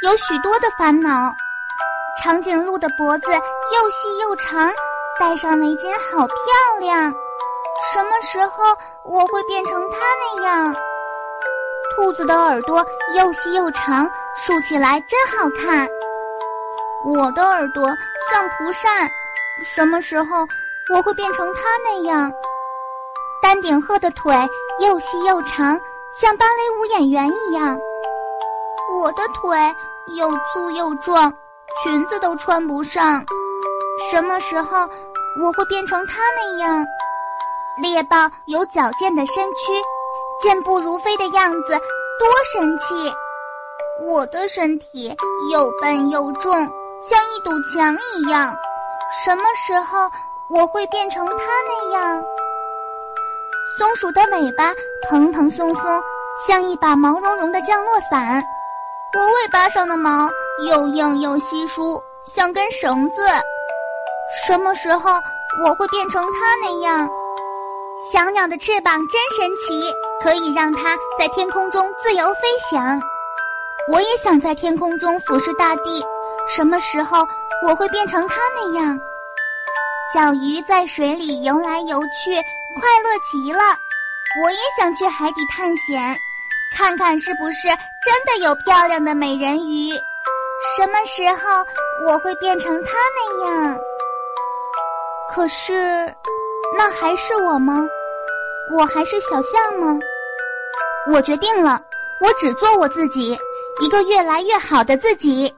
有许多的烦恼。长颈鹿的脖子又细又长，戴上围巾好漂亮。什么时候我会变成它那样？兔子的耳朵又细又长，竖起来真好看。我的耳朵像蒲扇，什么时候我会变成它那样？丹顶鹤的腿又细又长，像芭蕾舞演员一样。我的腿又粗又壮，裙子都穿不上。什么时候我会变成它那样？猎豹有矫健的身躯，健步如飞的样子多神气。我的身体又笨又重，像一堵墙一样。什么时候我会变成它那样？松鼠的尾巴蓬蓬松松，像一把毛茸茸的降落伞。我尾巴上的毛又硬又稀疏，像根绳子。什么时候我会变成它那样？小鸟的翅膀真神奇，可以让它在天空中自由飞翔。我也想在天空中俯视大地。什么时候我会变成它那样？小鱼在水里游来游去。快乐极了，我也想去海底探险，看看是不是真的有漂亮的美人鱼。什么时候我会变成她那样？可是，那还是我吗？我还是小象吗？我决定了，我只做我自己，一个越来越好的自己。